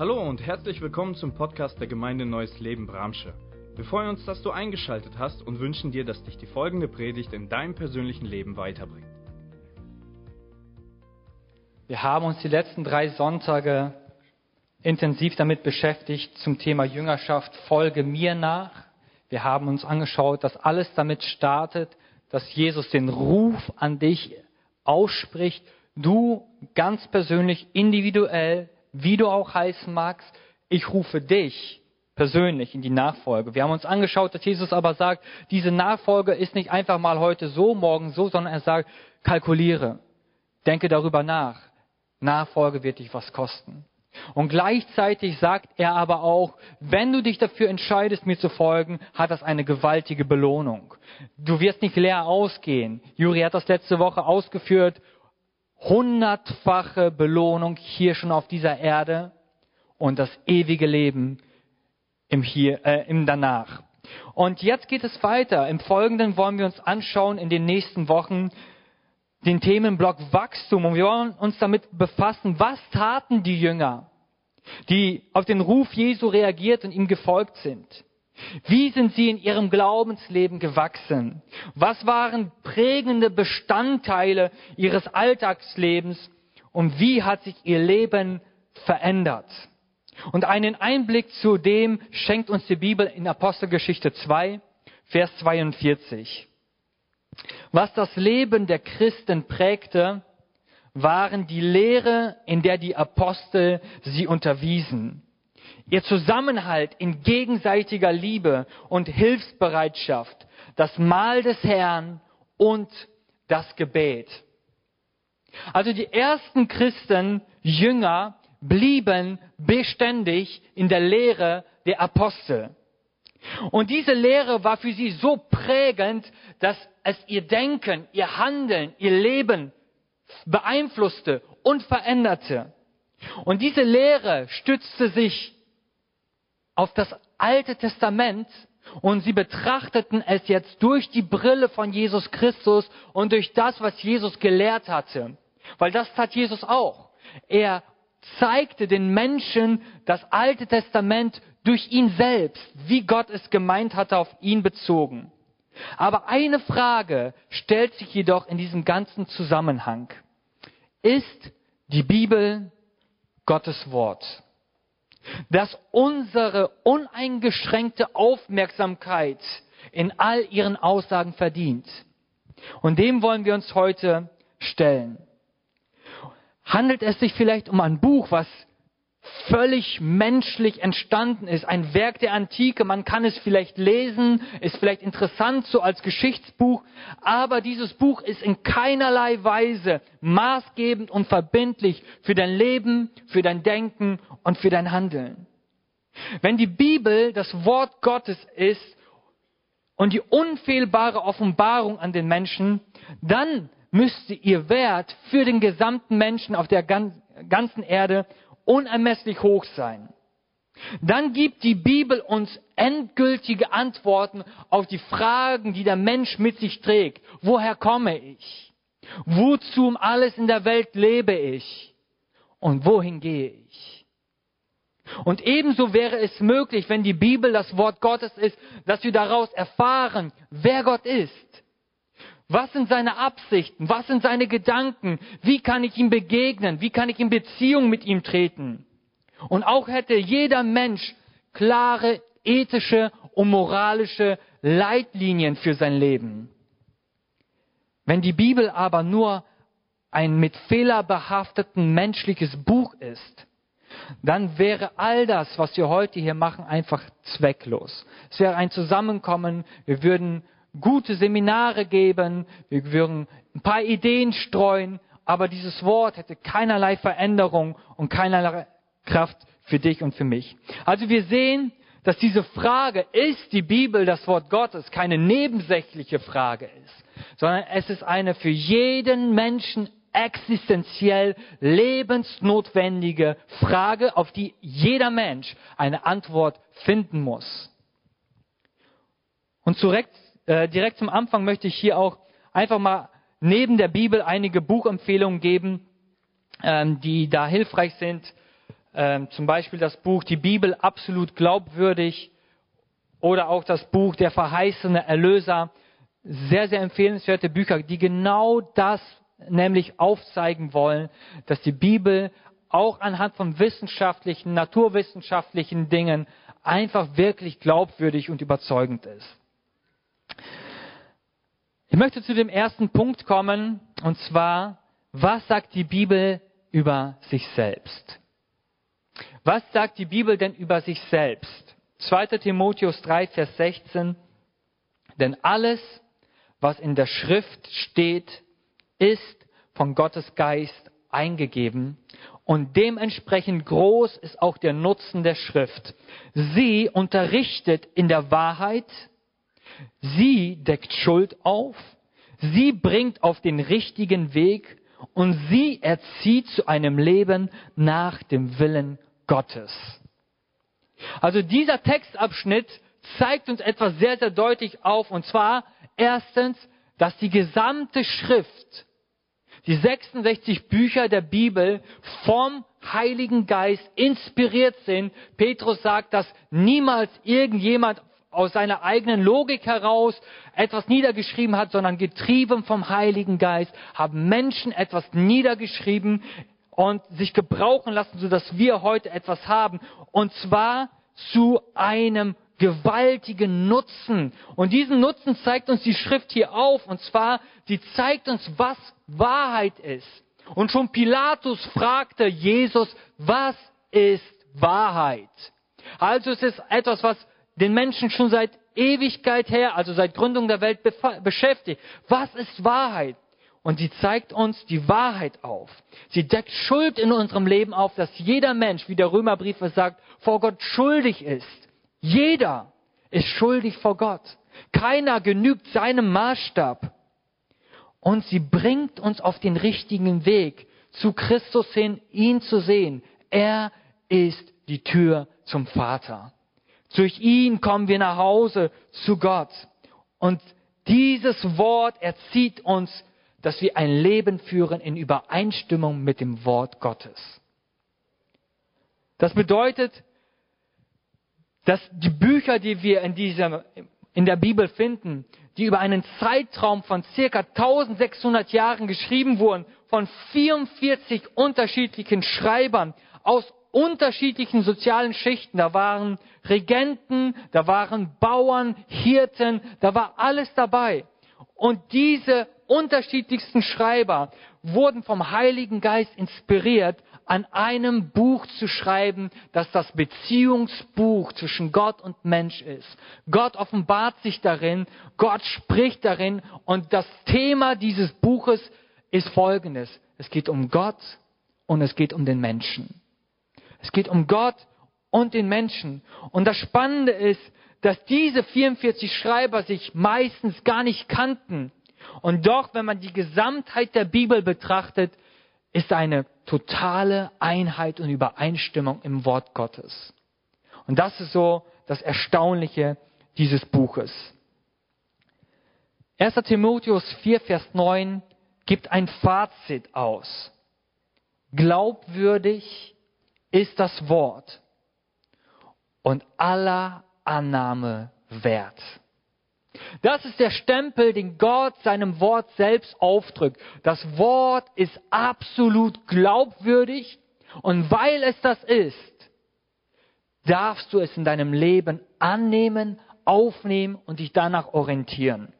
Hallo und herzlich willkommen zum Podcast der Gemeinde Neues Leben Bramsche. Wir freuen uns, dass du eingeschaltet hast und wünschen dir, dass dich die folgende Predigt in deinem persönlichen Leben weiterbringt. Wir haben uns die letzten drei Sonntage intensiv damit beschäftigt zum Thema Jüngerschaft, folge mir nach. Wir haben uns angeschaut, dass alles damit startet, dass Jesus den Ruf an dich ausspricht, du ganz persönlich, individuell wie du auch heißen magst, ich rufe dich persönlich in die Nachfolge. Wir haben uns angeschaut, dass Jesus aber sagt, diese Nachfolge ist nicht einfach mal heute so, morgen so, sondern er sagt, kalkuliere, denke darüber nach. Nachfolge wird dich was kosten. Und gleichzeitig sagt er aber auch, wenn du dich dafür entscheidest, mir zu folgen, hat das eine gewaltige Belohnung. Du wirst nicht leer ausgehen. Juri hat das letzte Woche ausgeführt hundertfache Belohnung hier schon auf dieser Erde und das ewige Leben im hier, äh, im danach. Und jetzt geht es weiter. Im Folgenden wollen wir uns anschauen in den nächsten Wochen den Themenblock Wachstum und wir wollen uns damit befassen, was taten die Jünger, die auf den Ruf Jesu reagiert und ihm gefolgt sind. Wie sind sie in ihrem Glaubensleben gewachsen? Was waren prägende Bestandteile ihres Alltagslebens und wie hat sich ihr Leben verändert? Und einen Einblick zu dem schenkt uns die Bibel in Apostelgeschichte 2, Vers 42. Was das Leben der Christen prägte, waren die Lehre, in der die Apostel sie unterwiesen. Ihr Zusammenhalt in gegenseitiger Liebe und Hilfsbereitschaft, das Mahl des Herrn und das Gebet. Also die ersten Christen, Jünger, blieben beständig in der Lehre der Apostel. Und diese Lehre war für sie so prägend, dass es ihr Denken, ihr Handeln, ihr Leben beeinflusste und veränderte. Und diese Lehre stützte sich auf das Alte Testament und sie betrachteten es jetzt durch die Brille von Jesus Christus und durch das, was Jesus gelehrt hatte. Weil das tat Jesus auch. Er zeigte den Menschen das Alte Testament durch ihn selbst, wie Gott es gemeint hatte, auf ihn bezogen. Aber eine Frage stellt sich jedoch in diesem ganzen Zusammenhang. Ist die Bibel Gottes Wort? Dass unsere uneingeschränkte Aufmerksamkeit in all ihren Aussagen verdient. Und dem wollen wir uns heute stellen. Handelt es sich vielleicht um ein Buch, was völlig menschlich entstanden ist, ein Werk der Antike, man kann es vielleicht lesen, ist vielleicht interessant so als Geschichtsbuch, aber dieses Buch ist in keinerlei Weise maßgebend und verbindlich für dein Leben, für dein Denken und für dein Handeln. Wenn die Bibel das Wort Gottes ist und die unfehlbare Offenbarung an den Menschen, dann müsste ihr Wert für den gesamten Menschen auf der ganzen Erde unermesslich hoch sein. Dann gibt die Bibel uns endgültige Antworten auf die Fragen, die der Mensch mit sich trägt. Woher komme ich? Wozu um alles in der Welt lebe ich? Und wohin gehe ich? Und ebenso wäre es möglich, wenn die Bibel das Wort Gottes ist, dass wir daraus erfahren, wer Gott ist. Was sind seine Absichten? Was sind seine Gedanken? Wie kann ich ihm begegnen? Wie kann ich in Beziehung mit ihm treten? Und auch hätte jeder Mensch klare ethische und moralische Leitlinien für sein Leben. Wenn die Bibel aber nur ein mit Fehler behafteten menschliches Buch ist, dann wäre all das, was wir heute hier machen, einfach zwecklos. Es wäre ein Zusammenkommen, wir würden gute Seminare geben, wir würden ein paar Ideen streuen, aber dieses Wort hätte keinerlei Veränderung und keinerlei Kraft für dich und für mich. Also wir sehen, dass diese Frage, ist die Bibel das Wort Gottes, keine nebensächliche Frage ist, sondern es ist eine für jeden Menschen existenziell lebensnotwendige Frage, auf die jeder Mensch eine Antwort finden muss. Und direkt äh, direkt zum Anfang möchte ich hier auch einfach mal neben der Bibel einige Buchempfehlungen geben, ähm, die da hilfreich sind. äh, zum Beispiel das Buch Die Bibel absolut glaubwürdig oder auch das Buch Der verheißene Erlöser. Sehr, sehr empfehlenswerte Bücher, die genau das nämlich aufzeigen wollen, dass die Bibel auch anhand von wissenschaftlichen, naturwissenschaftlichen Dingen einfach wirklich glaubwürdig und überzeugend ist. Ich möchte zu dem ersten Punkt kommen, und zwar, was sagt die Bibel über sich selbst? Was sagt die Bibel denn über sich selbst? 2. Timotheus 3, Vers 16. Denn alles, was in der Schrift steht, ist von Gottes Geist eingegeben und dementsprechend groß ist auch der Nutzen der Schrift. Sie unterrichtet in der Wahrheit, Sie deckt Schuld auf, sie bringt auf den richtigen Weg und sie erzieht zu einem Leben nach dem Willen Gottes. Also dieser Textabschnitt zeigt uns etwas sehr, sehr deutlich auf, und zwar erstens, dass die gesamte Schrift, die 66 Bücher der Bibel vom Heiligen Geist inspiriert sind. Petrus sagt, dass niemals irgendjemand aus seiner eigenen Logik heraus etwas niedergeschrieben hat, sondern getrieben vom Heiligen Geist haben Menschen etwas niedergeschrieben und sich gebrauchen lassen, sodass wir heute etwas haben. Und zwar zu einem gewaltigen Nutzen. Und diesen Nutzen zeigt uns die Schrift hier auf. Und zwar, sie zeigt uns, was Wahrheit ist. Und schon Pilatus fragte Jesus, was ist Wahrheit? Also es ist etwas, was den Menschen schon seit Ewigkeit her, also seit Gründung der Welt beschäftigt. Was ist Wahrheit? Und sie zeigt uns die Wahrheit auf. Sie deckt Schuld in unserem Leben auf, dass jeder Mensch, wie der Römerbrief es sagt, vor Gott schuldig ist. Jeder ist schuldig vor Gott. Keiner genügt seinem Maßstab. Und sie bringt uns auf den richtigen Weg, zu Christus hin, ihn zu sehen. Er ist die Tür zum Vater. Durch ihn kommen wir nach Hause zu Gott. Und dieses Wort erzieht uns, dass wir ein Leben führen in Übereinstimmung mit dem Wort Gottes. Das bedeutet, dass die Bücher, die wir in, dieser, in der Bibel finden, die über einen Zeitraum von circa 1600 Jahren geschrieben wurden, von 44 unterschiedlichen Schreibern aus unterschiedlichen sozialen Schichten. Da waren Regenten, da waren Bauern, Hirten, da war alles dabei. Und diese unterschiedlichsten Schreiber wurden vom Heiligen Geist inspiriert, an einem Buch zu schreiben, das das Beziehungsbuch zwischen Gott und Mensch ist. Gott offenbart sich darin, Gott spricht darin und das Thema dieses Buches ist folgendes. Es geht um Gott und es geht um den Menschen. Es geht um Gott und den Menschen. Und das Spannende ist, dass diese 44 Schreiber sich meistens gar nicht kannten. Und doch, wenn man die Gesamtheit der Bibel betrachtet, ist eine totale Einheit und Übereinstimmung im Wort Gottes. Und das ist so das Erstaunliche dieses Buches. 1. Timotheus 4, Vers 9 gibt ein Fazit aus. Glaubwürdig ist das Wort und aller Annahme wert. Das ist der Stempel, den Gott seinem Wort selbst aufdrückt. Das Wort ist absolut glaubwürdig und weil es das ist, darfst du es in deinem Leben annehmen, aufnehmen und dich danach orientieren.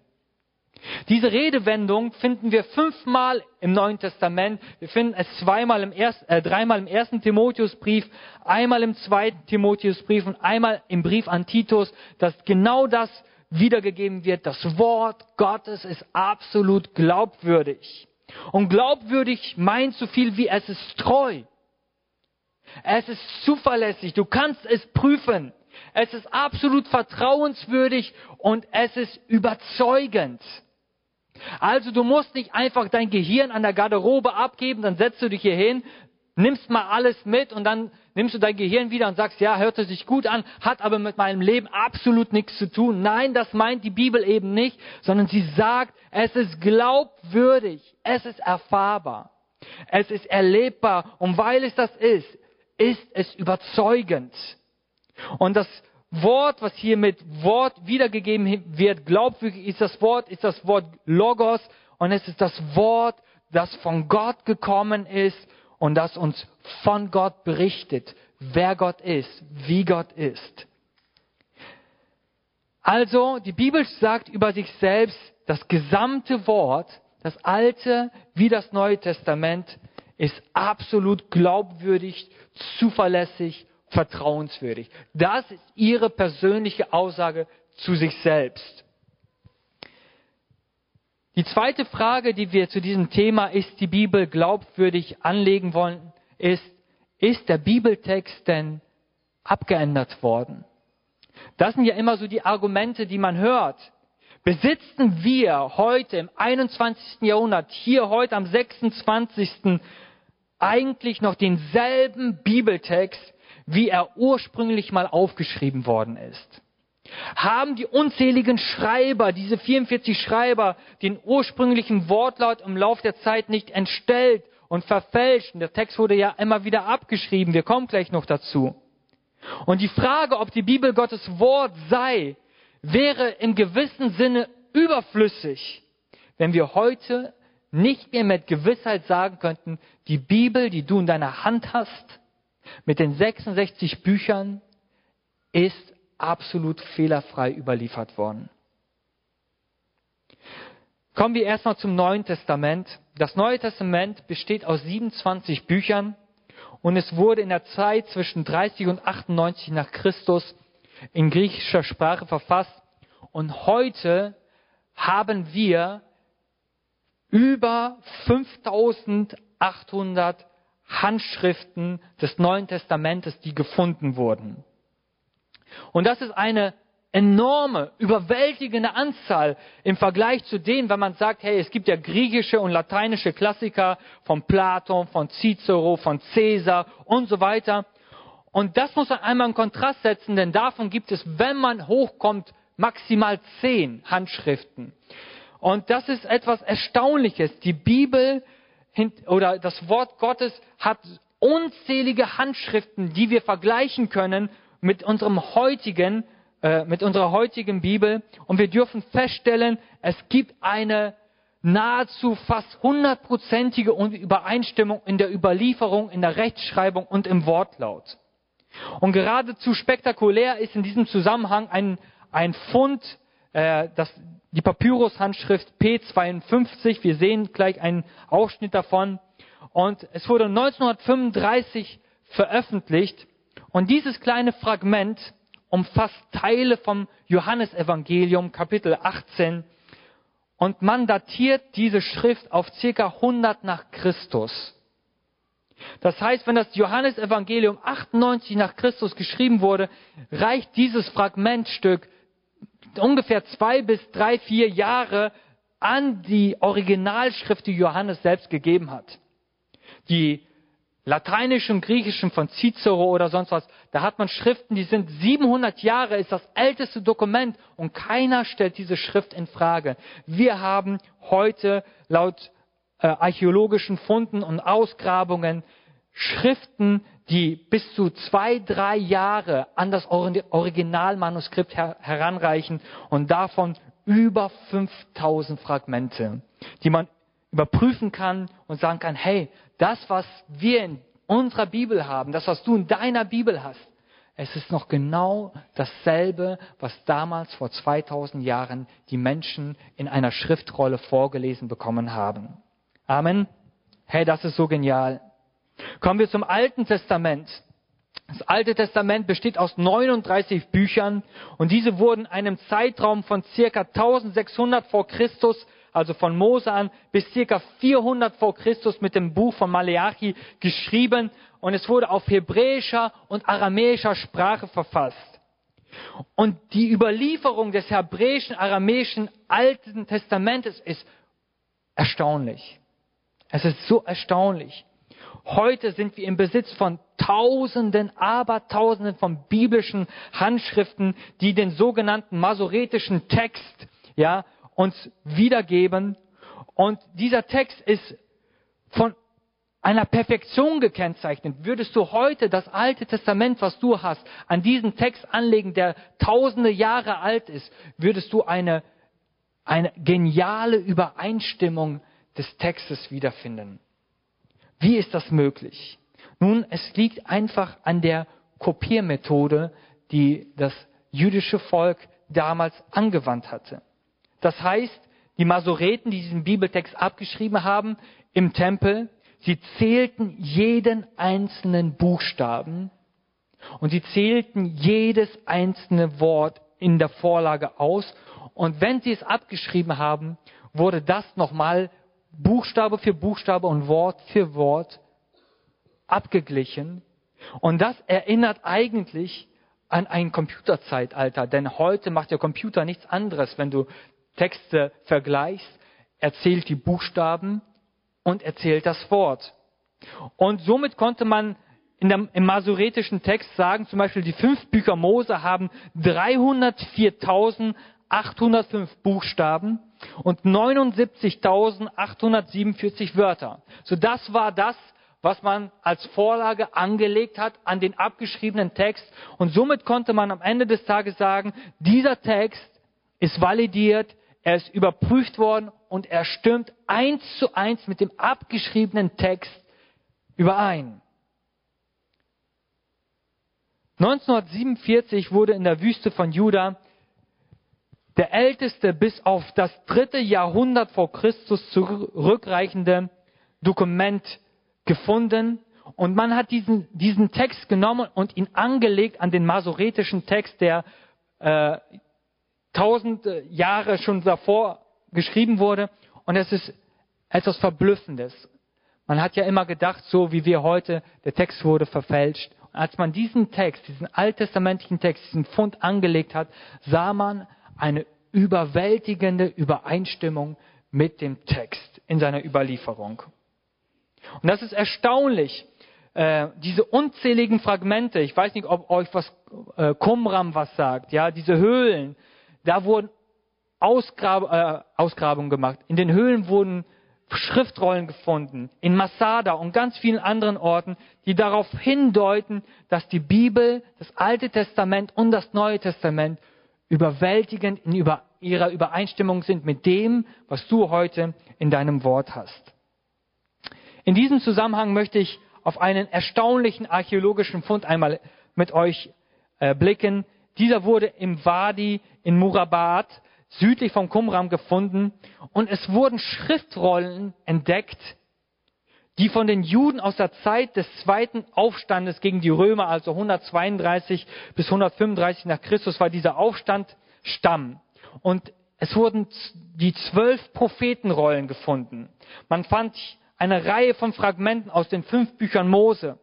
Diese Redewendung finden wir fünfmal im Neuen Testament. Wir finden es zweimal im ersten, äh, dreimal im ersten Timotheusbrief, einmal im zweiten Timotheusbrief und einmal im Brief an Titus, dass genau das wiedergegeben wird. Das Wort Gottes ist absolut glaubwürdig. Und glaubwürdig meint so viel wie es ist treu. Es ist zuverlässig. Du kannst es prüfen. Es ist absolut vertrauenswürdig und es ist überzeugend. Also du musst nicht einfach dein Gehirn an der Garderobe abgeben, dann setzt du dich hier hin, nimmst mal alles mit und dann nimmst du dein Gehirn wieder und sagst, ja, hört es sich gut an, hat aber mit meinem Leben absolut nichts zu tun. Nein, das meint die Bibel eben nicht, sondern sie sagt, es ist glaubwürdig, es ist erfahrbar, es ist erlebbar und weil es das ist, ist es überzeugend. Und das Wort, was hier mit Wort wiedergegeben wird, glaubwürdig ist das Wort, ist das Wort Logos und es ist das Wort, das von Gott gekommen ist und das uns von Gott berichtet, wer Gott ist, wie Gott ist. Also, die Bibel sagt über sich selbst, das gesamte Wort, das Alte wie das Neue Testament, ist absolut glaubwürdig, zuverlässig, vertrauenswürdig. Das ist ihre persönliche Aussage zu sich selbst. Die zweite Frage, die wir zu diesem Thema, ist die Bibel glaubwürdig anlegen wollen, ist, ist der Bibeltext denn abgeändert worden? Das sind ja immer so die Argumente, die man hört. Besitzen wir heute im 21. Jahrhundert, hier heute am 26. eigentlich noch denselben Bibeltext, wie er ursprünglich mal aufgeschrieben worden ist? Haben die unzähligen Schreiber, diese 44 Schreiber, den ursprünglichen Wortlaut im Lauf der Zeit nicht entstellt und verfälscht? Und der Text wurde ja immer wieder abgeschrieben. Wir kommen gleich noch dazu. Und die Frage, ob die Bibel Gottes Wort sei, wäre im gewissen Sinne überflüssig, wenn wir heute nicht mehr mit Gewissheit sagen könnten, die Bibel, die du in deiner Hand hast, mit den 66 Büchern, ist absolut fehlerfrei überliefert worden. Kommen wir erstmal zum Neuen Testament. Das Neue Testament besteht aus 27 Büchern und es wurde in der Zeit zwischen 30 und 98 nach Christus in griechischer Sprache verfasst. Und heute haben wir über 5800 Handschriften des Neuen Testamentes, die gefunden wurden. Und das ist eine enorme, überwältigende Anzahl im Vergleich zu denen, wenn man sagt, hey, es gibt ja griechische und lateinische Klassiker von Platon, von Cicero, von Caesar und so weiter. Und das muss man einmal in Kontrast setzen, denn davon gibt es, wenn man hochkommt, maximal zehn Handschriften. Und das ist etwas Erstaunliches. Die Bibel oder das Wort Gottes hat unzählige Handschriften, die wir vergleichen können mit unserem heutigen, äh, mit unserer heutigen Bibel und wir dürfen feststellen, es gibt eine nahezu fast hundertprozentige Übereinstimmung in der Überlieferung, in der Rechtschreibung und im Wortlaut. Und geradezu spektakulär ist in diesem Zusammenhang ein, ein Fund, äh, das, die Papyrus-Handschrift P52. Wir sehen gleich einen Ausschnitt davon. Und es wurde 1935 veröffentlicht und dieses kleine Fragment umfasst Teile vom Johannesevangelium Kapitel 18 und man datiert diese Schrift auf circa 100 nach Christus. Das heißt, wenn das Johannesevangelium 98 nach Christus geschrieben wurde, reicht dieses Fragmentstück ungefähr zwei bis drei, vier Jahre an die Originalschrift, die Johannes selbst gegeben hat. Die lateinischen, griechischen von Cicero oder sonst was, da hat man Schriften, die sind 700 Jahre, ist das älteste Dokument und keiner stellt diese Schrift in Frage. Wir haben heute laut äh, archäologischen Funden und Ausgrabungen Schriften, die bis zu zwei, drei Jahre an das Originalmanuskript her heranreichen und davon über 5000 Fragmente, die man überprüfen kann und sagen kann, hey, das, was wir in unserer Bibel haben, das, was du in deiner Bibel hast, es ist noch genau dasselbe, was damals vor 2000 Jahren die Menschen in einer Schriftrolle vorgelesen bekommen haben. Amen. Hey, das ist so genial. Kommen wir zum Alten Testament. Das Alte Testament besteht aus 39 Büchern und diese wurden in einem Zeitraum von circa 1600 vor Christus also von Mose an, bis circa 400 vor Christus mit dem Buch von Maleachi geschrieben und es wurde auf hebräischer und aramäischer Sprache verfasst. Und die Überlieferung des hebräischen, aramäischen Alten Testamentes ist erstaunlich. Es ist so erstaunlich. Heute sind wir im Besitz von Tausenden, Abertausenden von biblischen Handschriften, die den sogenannten masoretischen Text, ja, uns wiedergeben. Und dieser Text ist von einer Perfektion gekennzeichnet. Würdest du heute das Alte Testament, was du hast, an diesen Text anlegen, der tausende Jahre alt ist, würdest du eine, eine geniale Übereinstimmung des Textes wiederfinden. Wie ist das möglich? Nun, es liegt einfach an der Kopiermethode, die das jüdische Volk damals angewandt hatte. Das heißt, die Masoreten, die diesen Bibeltext abgeschrieben haben im Tempel, sie zählten jeden einzelnen Buchstaben und sie zählten jedes einzelne Wort in der Vorlage aus. Und wenn sie es abgeschrieben haben, wurde das nochmal Buchstabe für Buchstabe und Wort für Wort abgeglichen. Und das erinnert eigentlich an ein Computerzeitalter, denn heute macht der Computer nichts anderes, wenn du Texte vergleichst, erzählt die Buchstaben und erzählt das Wort. Und somit konnte man der, im masoretischen Text sagen, zum Beispiel die fünf Bücher Mose haben 304.805 Buchstaben und 79.847 Wörter. So das war das, was man als Vorlage angelegt hat an den abgeschriebenen Text. Und somit konnte man am Ende des Tages sagen, dieser Text ist validiert, er ist überprüft worden und er stimmt eins zu eins mit dem abgeschriebenen Text überein. 1947 wurde in der Wüste von Juda der älteste bis auf das dritte Jahrhundert vor Christus zurückreichende Dokument gefunden und man hat diesen, diesen Text genommen und ihn angelegt an den masoretischen Text, der äh, tausend Jahre schon davor geschrieben wurde. Und es ist etwas Verblüffendes. Man hat ja immer gedacht, so wie wir heute, der Text wurde verfälscht. Und als man diesen Text, diesen alttestamentlichen Text, diesen Fund angelegt hat, sah man eine überwältigende Übereinstimmung mit dem Text in seiner Überlieferung. Und das ist erstaunlich. Äh, diese unzähligen Fragmente, ich weiß nicht, ob euch was äh, Qumram was sagt, ja, diese Höhlen, da wurden Ausgrab, äh, Ausgrabungen gemacht. In den Höhlen wurden Schriftrollen gefunden, in Masada und ganz vielen anderen Orten, die darauf hindeuten, dass die Bibel, das Alte Testament und das Neue Testament überwältigend in über, ihrer Übereinstimmung sind mit dem, was du heute in deinem Wort hast. In diesem Zusammenhang möchte ich auf einen erstaunlichen archäologischen Fund einmal mit euch äh, blicken. Dieser wurde im Wadi in Murabat südlich von Qumram gefunden und es wurden Schriftrollen entdeckt, die von den Juden aus der Zeit des zweiten Aufstandes gegen die Römer, also 132 bis 135 nach Christus war dieser Aufstand stammen. Und es wurden die zwölf Prophetenrollen gefunden. Man fand eine Reihe von Fragmenten aus den fünf Büchern Mose.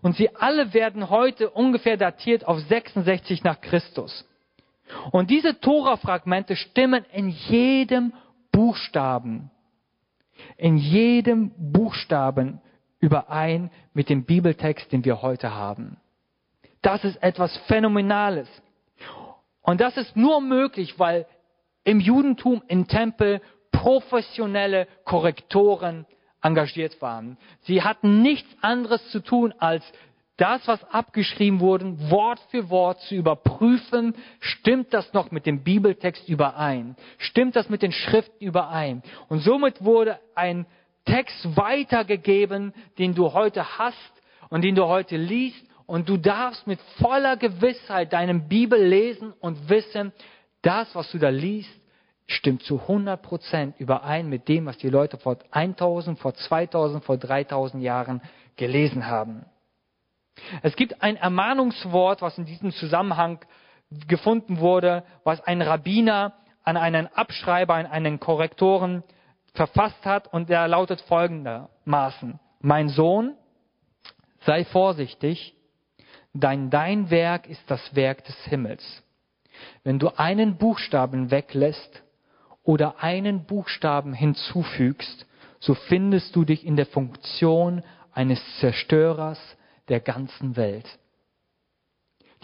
Und sie alle werden heute ungefähr datiert auf 66 nach Christus. Und diese Tora-Fragmente stimmen in jedem Buchstaben, in jedem Buchstaben überein mit dem Bibeltext, den wir heute haben. Das ist etwas Phänomenales. Und das ist nur möglich, weil im Judentum im Tempel professionelle Korrektoren engagiert waren. Sie hatten nichts anderes zu tun, als das, was abgeschrieben wurde, Wort für Wort zu überprüfen, stimmt das noch mit dem Bibeltext überein? Stimmt das mit den Schriften überein? Und somit wurde ein Text weitergegeben, den du heute hast und den du heute liest. Und du darfst mit voller Gewissheit deine Bibel lesen und wissen, das, was du da liest, stimmt zu 100 Prozent überein mit dem, was die Leute vor 1000, vor 2000, vor 3000 Jahren gelesen haben. Es gibt ein Ermahnungswort, was in diesem Zusammenhang gefunden wurde, was ein Rabbiner an einen Abschreiber, an einen Korrektoren verfasst hat und der lautet folgendermaßen. Mein Sohn, sei vorsichtig, dein, dein Werk ist das Werk des Himmels. Wenn du einen Buchstaben weglässt, oder einen Buchstaben hinzufügst, so findest du dich in der Funktion eines Zerstörers der ganzen Welt.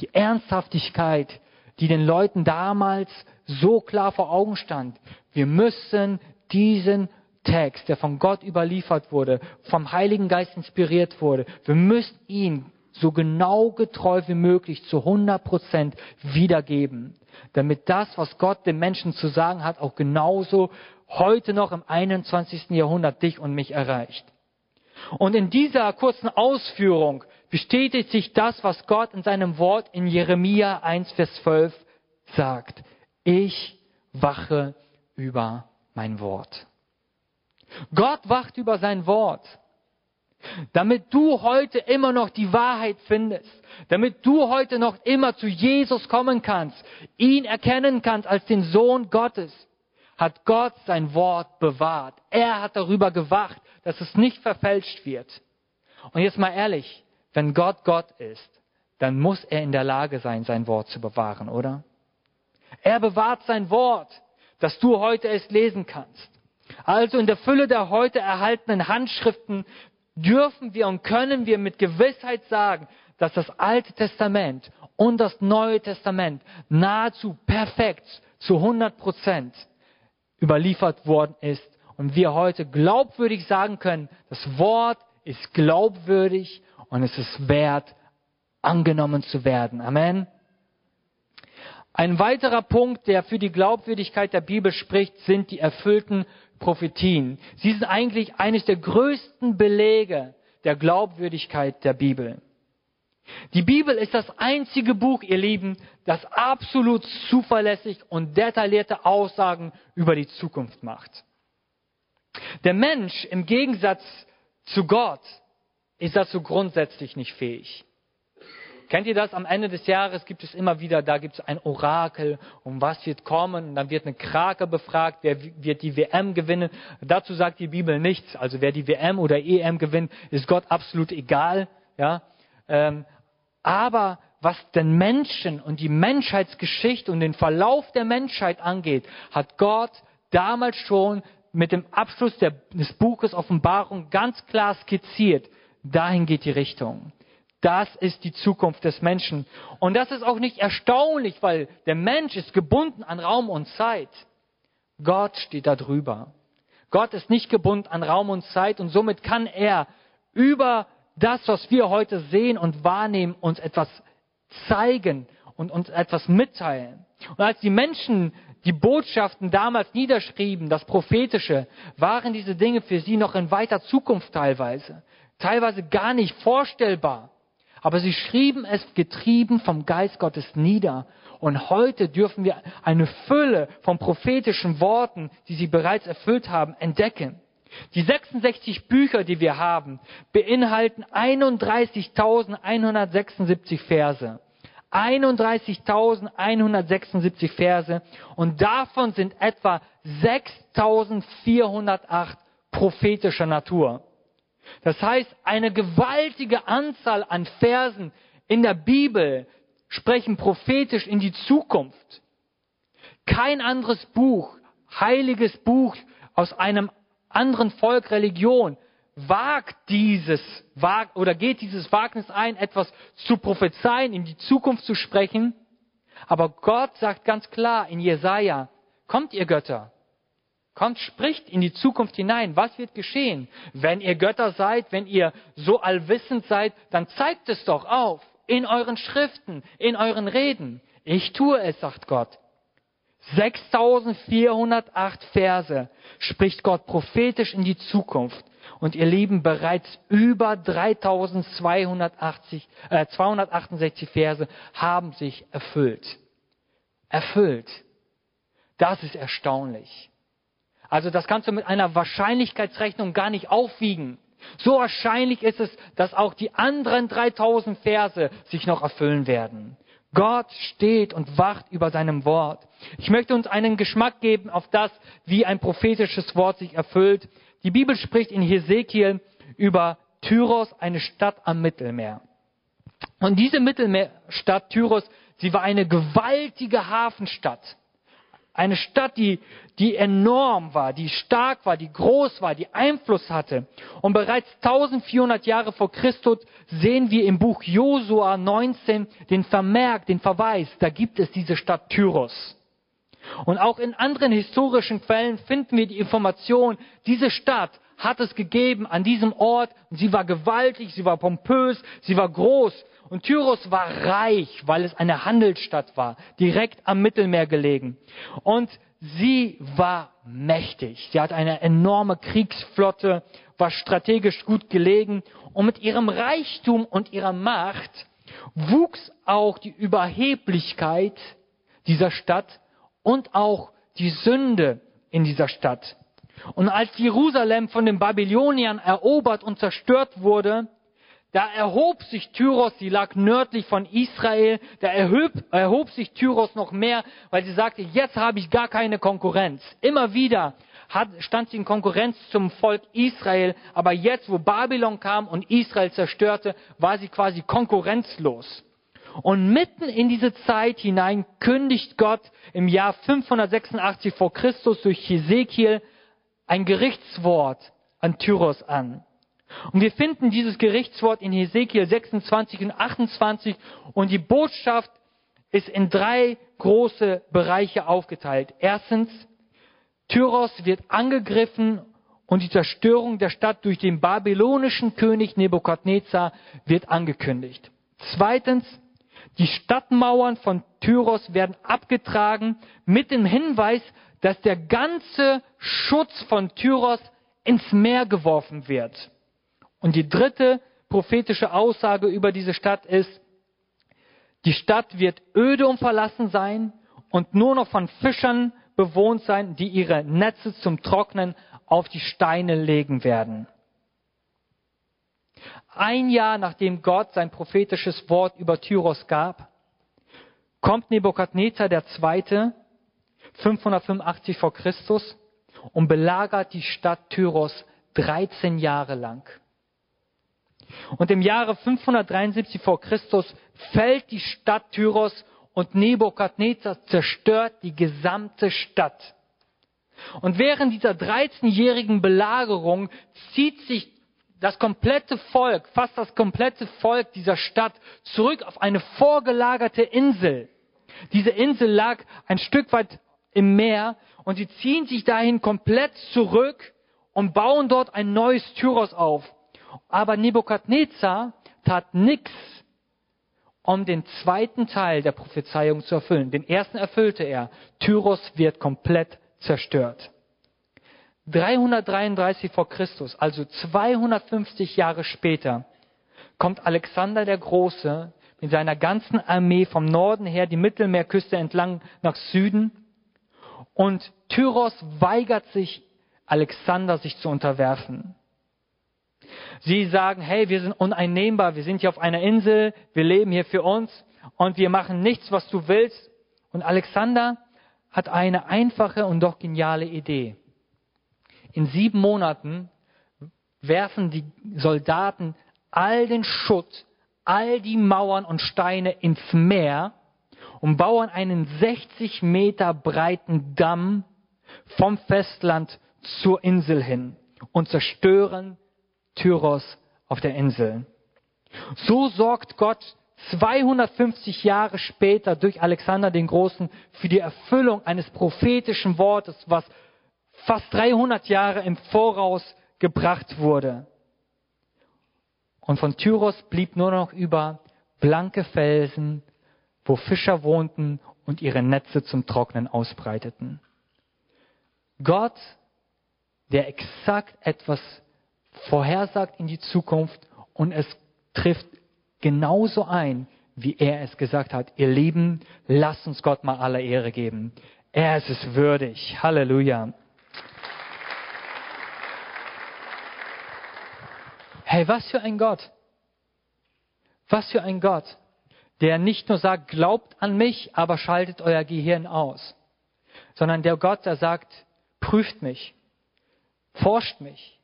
Die Ernsthaftigkeit, die den Leuten damals so klar vor Augen stand. Wir müssen diesen Text, der von Gott überliefert wurde, vom Heiligen Geist inspiriert wurde, wir müssen ihn so genau getreu wie möglich zu 100 Prozent wiedergeben, damit das, was Gott dem Menschen zu sagen hat, auch genauso heute noch im 21. Jahrhundert dich und mich erreicht. Und in dieser kurzen Ausführung bestätigt sich das, was Gott in seinem Wort in Jeremia 1, Vers 12 sagt. Ich wache über mein Wort. Gott wacht über sein Wort. Damit du heute immer noch die Wahrheit findest, damit du heute noch immer zu Jesus kommen kannst, ihn erkennen kannst als den Sohn Gottes, hat Gott sein Wort bewahrt. Er hat darüber gewacht, dass es nicht verfälscht wird. Und jetzt mal ehrlich, wenn Gott Gott ist, dann muss er in der Lage sein, sein Wort zu bewahren, oder? Er bewahrt sein Wort, dass du heute es lesen kannst. Also in der Fülle der heute erhaltenen Handschriften dürfen wir und können wir mit Gewissheit sagen, dass das Alte Testament und das Neue Testament nahezu perfekt zu 100 Prozent überliefert worden ist und wir heute glaubwürdig sagen können, das Wort ist glaubwürdig und es ist wert, angenommen zu werden. Amen. Ein weiterer Punkt, der für die Glaubwürdigkeit der Bibel spricht, sind die erfüllten Prophetien. Sie sind eigentlich eines der größten Belege der Glaubwürdigkeit der Bibel. Die Bibel ist das einzige Buch, ihr Lieben, das absolut zuverlässig und detaillierte Aussagen über die Zukunft macht. Der Mensch im Gegensatz zu Gott ist dazu grundsätzlich nicht fähig. Kennt ihr das? Am Ende des Jahres gibt es immer wieder, da gibt es ein Orakel, um was wird kommen. Und dann wird eine Krake befragt, wer wird die WM gewinnen. Dazu sagt die Bibel nichts. Also wer die WM oder EM gewinnt, ist Gott absolut egal. Ja? Ähm, aber was den Menschen und die Menschheitsgeschichte und den Verlauf der Menschheit angeht, hat Gott damals schon mit dem Abschluss der, des Buches Offenbarung ganz klar skizziert. Dahin geht die Richtung. Das ist die Zukunft des Menschen. Und das ist auch nicht erstaunlich, weil der Mensch ist gebunden an Raum und Zeit. Gott steht da drüber. Gott ist nicht gebunden an Raum und Zeit und somit kann er über das, was wir heute sehen und wahrnehmen, uns etwas zeigen und uns etwas mitteilen. Und als die Menschen die Botschaften damals niederschrieben, das Prophetische, waren diese Dinge für sie noch in weiter Zukunft teilweise, teilweise gar nicht vorstellbar. Aber sie schrieben es getrieben vom Geist Gottes nieder. Und heute dürfen wir eine Fülle von prophetischen Worten, die sie bereits erfüllt haben, entdecken. Die 66 Bücher, die wir haben, beinhalten 31.176 Verse. 31.176 Verse und davon sind etwa 6.408 prophetischer Natur. Das heißt, eine gewaltige Anzahl an Versen in der Bibel sprechen prophetisch in die Zukunft. Kein anderes Buch, heiliges Buch aus einem anderen Volk, Religion, wagt dieses, wagt, oder geht dieses Wagnis ein, etwas zu prophezeien, in die Zukunft zu sprechen. Aber Gott sagt ganz klar in Jesaja, kommt ihr Götter, Kommt, spricht in die Zukunft hinein. Was wird geschehen? Wenn ihr Götter seid, wenn ihr so allwissend seid, dann zeigt es doch auf. In euren Schriften, in euren Reden. Ich tue es, sagt Gott. 6408 Verse spricht Gott prophetisch in die Zukunft. Und ihr Lieben, bereits über 3280, äh, 268 Verse haben sich erfüllt. Erfüllt. Das ist erstaunlich. Also das kannst du mit einer Wahrscheinlichkeitsrechnung gar nicht aufwiegen. So wahrscheinlich ist es, dass auch die anderen 3000 Verse sich noch erfüllen werden. Gott steht und wacht über seinem Wort. Ich möchte uns einen Geschmack geben auf das, wie ein prophetisches Wort sich erfüllt. Die Bibel spricht in Hesekiel über Tyros, eine Stadt am Mittelmeer. Und diese Mittelmeerstadt Tyros, sie war eine gewaltige Hafenstadt. Eine Stadt, die, die enorm war, die stark war, die groß war, die Einfluss hatte. Und bereits 1400 Jahre vor Christus sehen wir im Buch Josua 19 den Vermerk, den Verweis, da gibt es diese Stadt Tyros. Und auch in anderen historischen Quellen finden wir die Information, diese Stadt hat es gegeben an diesem Ort. Sie war gewaltig, sie war pompös, sie war groß. Und Tyros war reich, weil es eine Handelsstadt war, direkt am Mittelmeer gelegen. Und sie war mächtig. Sie hat eine enorme Kriegsflotte, war strategisch gut gelegen. Und mit ihrem Reichtum und ihrer Macht wuchs auch die Überheblichkeit dieser Stadt und auch die Sünde in dieser Stadt. Und als Jerusalem von den Babyloniern erobert und zerstört wurde, da erhob sich Tyros, sie lag nördlich von Israel, da erhob, erhob sich Tyros noch mehr, weil sie sagte, jetzt habe ich gar keine Konkurrenz. Immer wieder hat, stand sie in Konkurrenz zum Volk Israel, aber jetzt, wo Babylon kam und Israel zerstörte, war sie quasi konkurrenzlos. Und mitten in diese Zeit hinein kündigt Gott im Jahr 586 vor Christus durch Hesekiel ein Gerichtswort an Tyros an. Und wir finden dieses Gerichtswort in Hesekiel 26 und 28 und die Botschaft ist in drei große Bereiche aufgeteilt. Erstens, Tyros wird angegriffen und die Zerstörung der Stadt durch den babylonischen König Nebukadnezar wird angekündigt. Zweitens, die Stadtmauern von Tyros werden abgetragen mit dem Hinweis, dass der ganze Schutz von Tyros ins Meer geworfen wird. Und die dritte prophetische Aussage über diese Stadt ist, die Stadt wird öde und verlassen sein und nur noch von Fischern bewohnt sein, die ihre Netze zum Trocknen auf die Steine legen werden. Ein Jahr nachdem Gott sein prophetisches Wort über Tyros gab, kommt Nebukadnezar II. 585 vor Christus und belagert die Stadt Tyros 13 Jahre lang. Und im Jahre 573 vor Christus fällt die Stadt Tyros und Nebukadnezar zerstört die gesamte Stadt. Und während dieser 13-jährigen Belagerung zieht sich das komplette Volk, fast das komplette Volk dieser Stadt zurück auf eine vorgelagerte Insel. Diese Insel lag ein Stück weit im Meer und sie ziehen sich dahin komplett zurück und bauen dort ein neues Tyros auf. Aber Nebukadnezar tat nichts um den zweiten Teil der Prophezeiung zu erfüllen. Den ersten erfüllte er. Tyros wird komplett zerstört. 333 vor Christus, also 250 Jahre später, kommt Alexander der Große mit seiner ganzen Armee vom Norden her die Mittelmeerküste entlang nach Süden und Tyros weigert sich, Alexander sich zu unterwerfen. Sie sagen, hey, wir sind uneinnehmbar, wir sind hier auf einer Insel, wir leben hier für uns und wir machen nichts, was du willst. Und Alexander hat eine einfache und doch geniale Idee. In sieben Monaten werfen die Soldaten all den Schutt, all die Mauern und Steine ins Meer und bauen einen 60 Meter breiten Damm vom Festland zur Insel hin und zerstören Tyros auf der Insel. So sorgt Gott 250 Jahre später durch Alexander den Großen für die Erfüllung eines prophetischen Wortes, was fast 300 Jahre im Voraus gebracht wurde. Und von Tyros blieb nur noch über blanke Felsen, wo Fischer wohnten und ihre Netze zum Trocknen ausbreiteten. Gott, der exakt etwas vorhersagt in die Zukunft und es trifft genauso ein, wie er es gesagt hat. Ihr Lieben, lasst uns Gott mal alle Ehre geben. Er ist es würdig. Halleluja. Hey, was für ein Gott. Was für ein Gott, der nicht nur sagt, glaubt an mich, aber schaltet euer Gehirn aus, sondern der Gott, der sagt, prüft mich, forscht mich,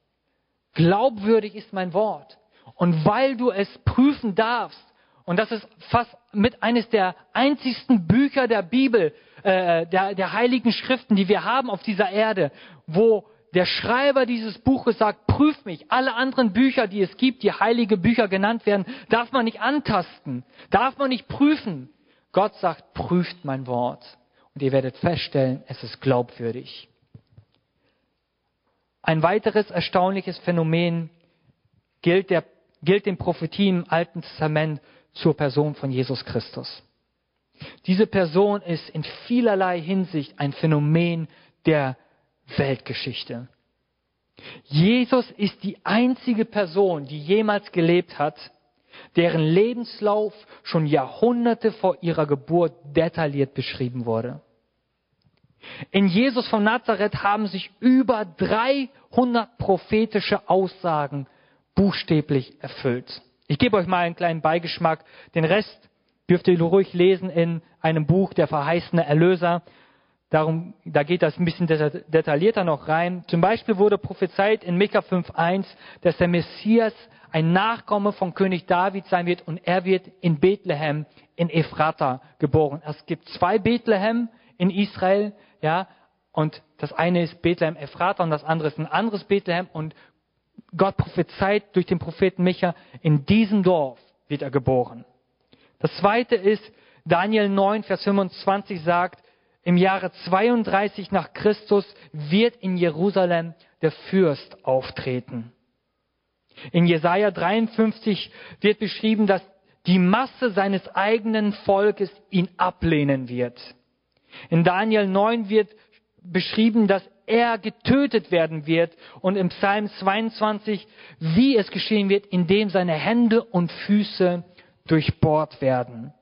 Glaubwürdig ist mein Wort. Und weil du es prüfen darfst, und das ist fast mit eines der einzigsten Bücher der Bibel, äh, der, der heiligen Schriften, die wir haben auf dieser Erde, wo der Schreiber dieses Buches sagt, prüf mich. Alle anderen Bücher, die es gibt, die heilige Bücher genannt werden, darf man nicht antasten, darf man nicht prüfen. Gott sagt, prüft mein Wort. und ihr werdet feststellen, es ist glaubwürdig. Ein weiteres erstaunliches Phänomen gilt, der, gilt den Prophetien im Alten Testament zur Person von Jesus Christus. Diese Person ist in vielerlei Hinsicht ein Phänomen der Weltgeschichte. Jesus ist die einzige Person, die jemals gelebt hat, deren Lebenslauf schon Jahrhunderte vor ihrer Geburt detailliert beschrieben wurde. In Jesus von Nazareth haben sich über 300 prophetische Aussagen buchstäblich erfüllt. Ich gebe euch mal einen kleinen Beigeschmack. Den Rest dürft ihr ruhig lesen in einem Buch, der verheißene Erlöser. Darum, da geht das ein bisschen detaillierter noch rein. Zum Beispiel wurde prophezeit in Mika 5.1, dass der Messias ein Nachkomme von König David sein wird und er wird in Bethlehem in Ephrata geboren. Es gibt zwei Bethlehem in Israel, ja, und das eine ist Bethlehem Ephrata und das andere ist ein anderes Bethlehem und Gott prophezeit durch den Propheten Micha, in diesem Dorf wird er geboren. Das zweite ist, Daniel 9, Vers 25 sagt, im Jahre 32 nach Christus wird in Jerusalem der Fürst auftreten. In Jesaja 53 wird beschrieben, dass die Masse seines eigenen Volkes ihn ablehnen wird. In Daniel 9 wird beschrieben, dass er getötet werden wird und im Psalm 22, wie es geschehen wird, indem seine Hände und Füße durchbohrt werden.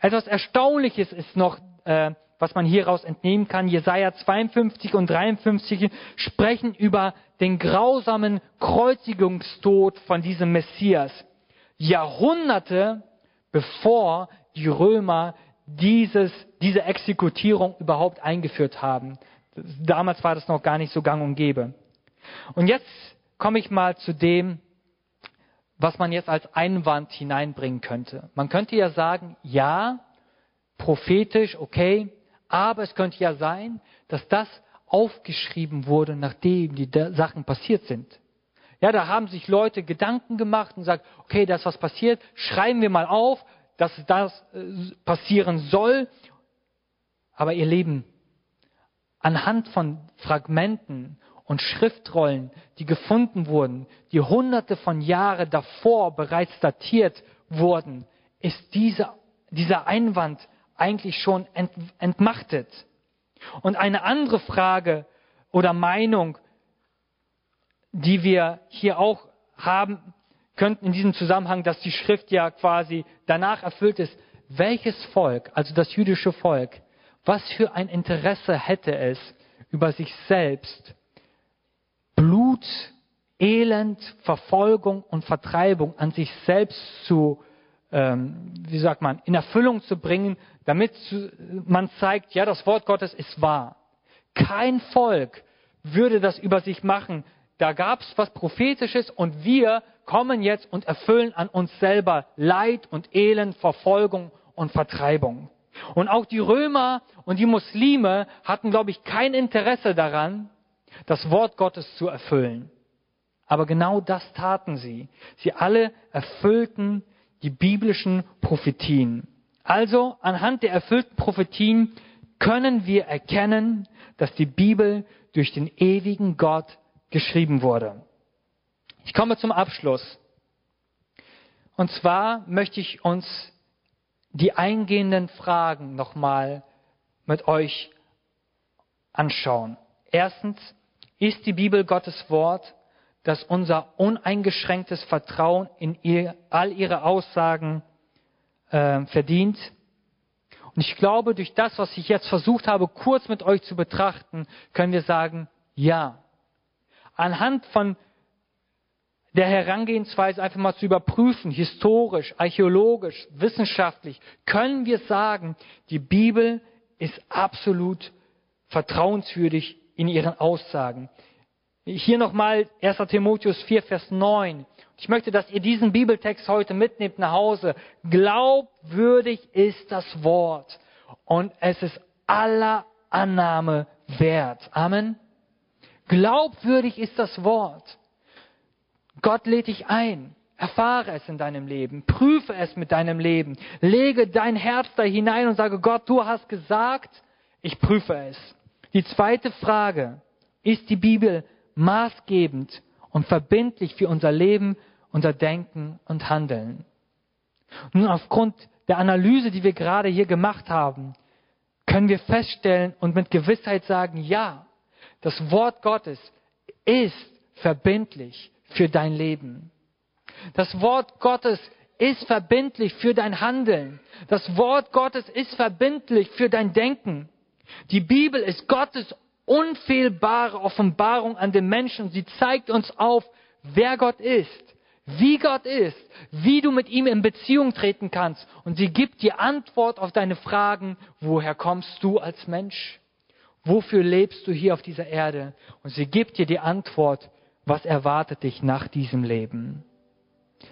Etwas Erstaunliches ist noch, äh, was man hieraus entnehmen kann. Jesaja 52 und 53 sprechen über den grausamen Kreuzigungstod von diesem Messias. Jahrhunderte bevor die Römer dieses, diese Exekutierung überhaupt eingeführt haben. Damals war das noch gar nicht so gang und gäbe. Und jetzt komme ich mal zu dem, was man jetzt als Einwand hineinbringen könnte. Man könnte ja sagen, ja, prophetisch, okay, aber es könnte ja sein, dass das aufgeschrieben wurde, nachdem die Sachen passiert sind. Ja, da haben sich Leute Gedanken gemacht und sagt, okay, das was passiert, schreiben wir mal auf, dass das äh, passieren soll. Aber ihr Leben, anhand von Fragmenten und Schriftrollen, die gefunden wurden, die hunderte von Jahren davor bereits datiert wurden, ist dieser, dieser Einwand eigentlich schon ent, entmachtet. Und eine andere Frage oder Meinung, die wir hier auch haben könnten in diesem Zusammenhang, dass die Schrift ja quasi danach erfüllt ist, welches Volk, also das jüdische Volk, was für ein Interesse hätte es, über sich selbst Blut, Elend, Verfolgung und Vertreibung an sich selbst zu, ähm, wie sagt man, in Erfüllung zu bringen, damit man zeigt, ja, das Wort Gottes ist wahr. Kein Volk würde das über sich machen. Da gab es was Prophetisches und wir kommen jetzt und erfüllen an uns selber Leid und Elend, Verfolgung und Vertreibung. Und auch die Römer und die Muslime hatten, glaube ich, kein Interesse daran, das Wort Gottes zu erfüllen. Aber genau das taten sie. Sie alle erfüllten die biblischen Prophetien. Also anhand der erfüllten Prophetien können wir erkennen, dass die Bibel durch den ewigen Gott geschrieben wurde. Ich komme zum Abschluss. Und zwar möchte ich uns die eingehenden Fragen nochmal mit euch anschauen. Erstens, ist die Bibel Gottes Wort, das unser uneingeschränktes Vertrauen in ihr, all ihre Aussagen äh, verdient? Und ich glaube, durch das, was ich jetzt versucht habe, kurz mit euch zu betrachten, können wir sagen, ja. Anhand von der Herangehensweise einfach mal zu überprüfen, historisch, archäologisch, wissenschaftlich, können wir sagen, die Bibel ist absolut vertrauenswürdig in ihren Aussagen. Hier nochmal 1. Timotheus 4, Vers 9. Ich möchte, dass ihr diesen Bibeltext heute mitnehmt nach Hause. Glaubwürdig ist das Wort und es ist aller Annahme wert. Amen. Glaubwürdig ist das Wort. Gott lädt dich ein. Erfahre es in deinem Leben, prüfe es mit deinem Leben, lege dein Herz da hinein und sage, Gott, du hast gesagt, ich prüfe es. Die zweite Frage, ist die Bibel maßgebend und verbindlich für unser Leben, unser Denken und Handeln? Nun, aufgrund der Analyse, die wir gerade hier gemacht haben, können wir feststellen und mit Gewissheit sagen, ja, das Wort Gottes ist verbindlich für dein Leben. Das Wort Gottes ist verbindlich für dein Handeln. Das Wort Gottes ist verbindlich für dein Denken. Die Bibel ist Gottes unfehlbare Offenbarung an den Menschen. Sie zeigt uns auf, wer Gott ist, wie Gott ist, wie du mit ihm in Beziehung treten kannst. Und sie gibt dir Antwort auf deine Fragen, woher kommst du als Mensch? Wofür lebst du hier auf dieser Erde? Und sie gibt dir die Antwort, was erwartet dich nach diesem Leben.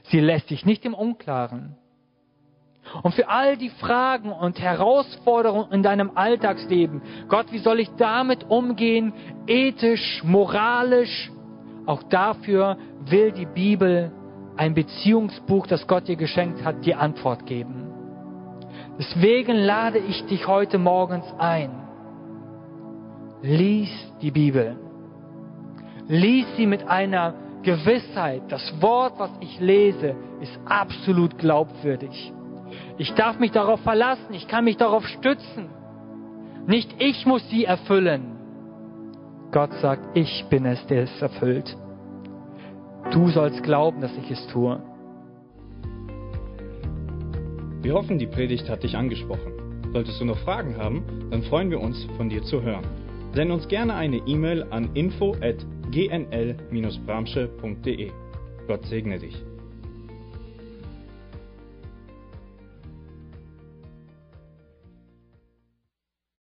Sie lässt dich nicht im Unklaren. Und für all die Fragen und Herausforderungen in deinem Alltagsleben, Gott, wie soll ich damit umgehen, ethisch, moralisch, auch dafür will die Bibel ein Beziehungsbuch, das Gott dir geschenkt hat, dir Antwort geben. Deswegen lade ich dich heute morgens ein. Lies die Bibel. Lies sie mit einer Gewissheit. Das Wort, was ich lese, ist absolut glaubwürdig. Ich darf mich darauf verlassen. Ich kann mich darauf stützen. Nicht ich muss sie erfüllen. Gott sagt, ich bin es, der es erfüllt. Du sollst glauben, dass ich es tue. Wir hoffen, die Predigt hat dich angesprochen. Solltest du noch Fragen haben, dann freuen wir uns, von dir zu hören. Send uns gerne eine E-Mail an info@gnl-bramsche.de. Gott segne dich.